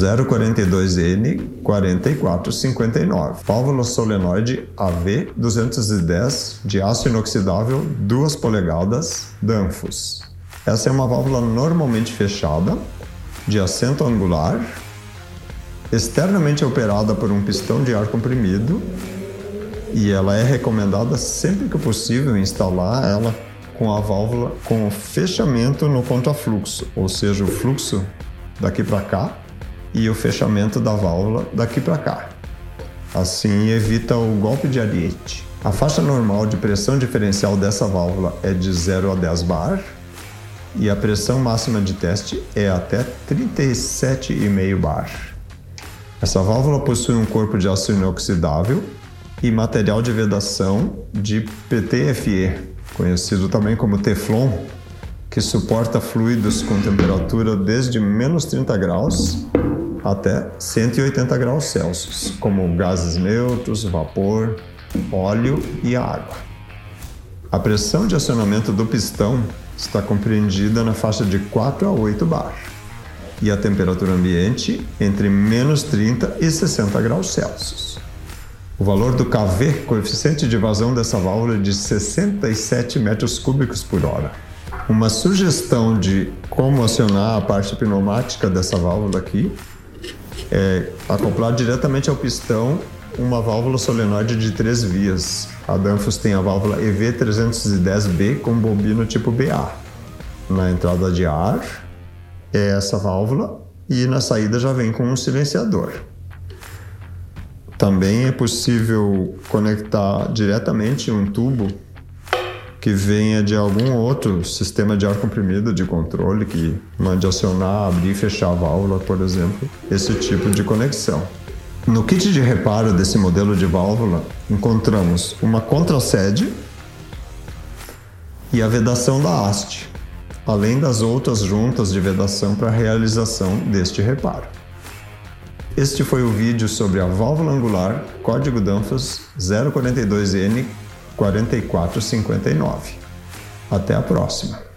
042N 4459. Válvula solenoide AV 210 de aço inoxidável 2 polegadas Danfoss. Essa é uma válvula normalmente fechada, de assento angular, externamente operada por um pistão de ar comprimido e ela é recomendada sempre que possível instalar ela com a válvula com fechamento no contrafluxo, ou seja, o fluxo daqui para cá e o fechamento da válvula daqui para cá. Assim evita o golpe de ariete. A faixa normal de pressão diferencial dessa válvula é de 0 a 10 bar e a pressão máxima de teste é até 37,5 bar. Essa válvula possui um corpo de aço inoxidável e material de vedação de PTFE, conhecido também como Teflon, que suporta fluidos com temperatura desde menos 30 graus até 180 graus Celsius, como gases neutros, vapor, óleo e água. A pressão de acionamento do pistão está compreendida na faixa de 4 a 8 bar e a temperatura ambiente entre menos 30 e 60 graus Celsius. O valor do KV, coeficiente de vazão dessa válvula, é de 67 metros cúbicos por hora. Uma sugestão de como acionar a parte pneumática dessa válvula aqui é acoplar diretamente ao pistão uma válvula solenoide de três vias. A Danfoss tem a válvula EV310B com bobina tipo BA. Na entrada de ar é essa válvula e na saída já vem com um silenciador. Também é possível conectar diretamente um tubo que venha de algum outro sistema de ar comprimido de controle que mande acionar, abrir e fechar a válvula, por exemplo, esse tipo de conexão. No kit de reparo desse modelo de válvula, encontramos uma contrasede e a vedação da haste, além das outras juntas de vedação para a realização deste reparo. Este foi o vídeo sobre a válvula angular código Danfoss 042N 4459. Até a próxima!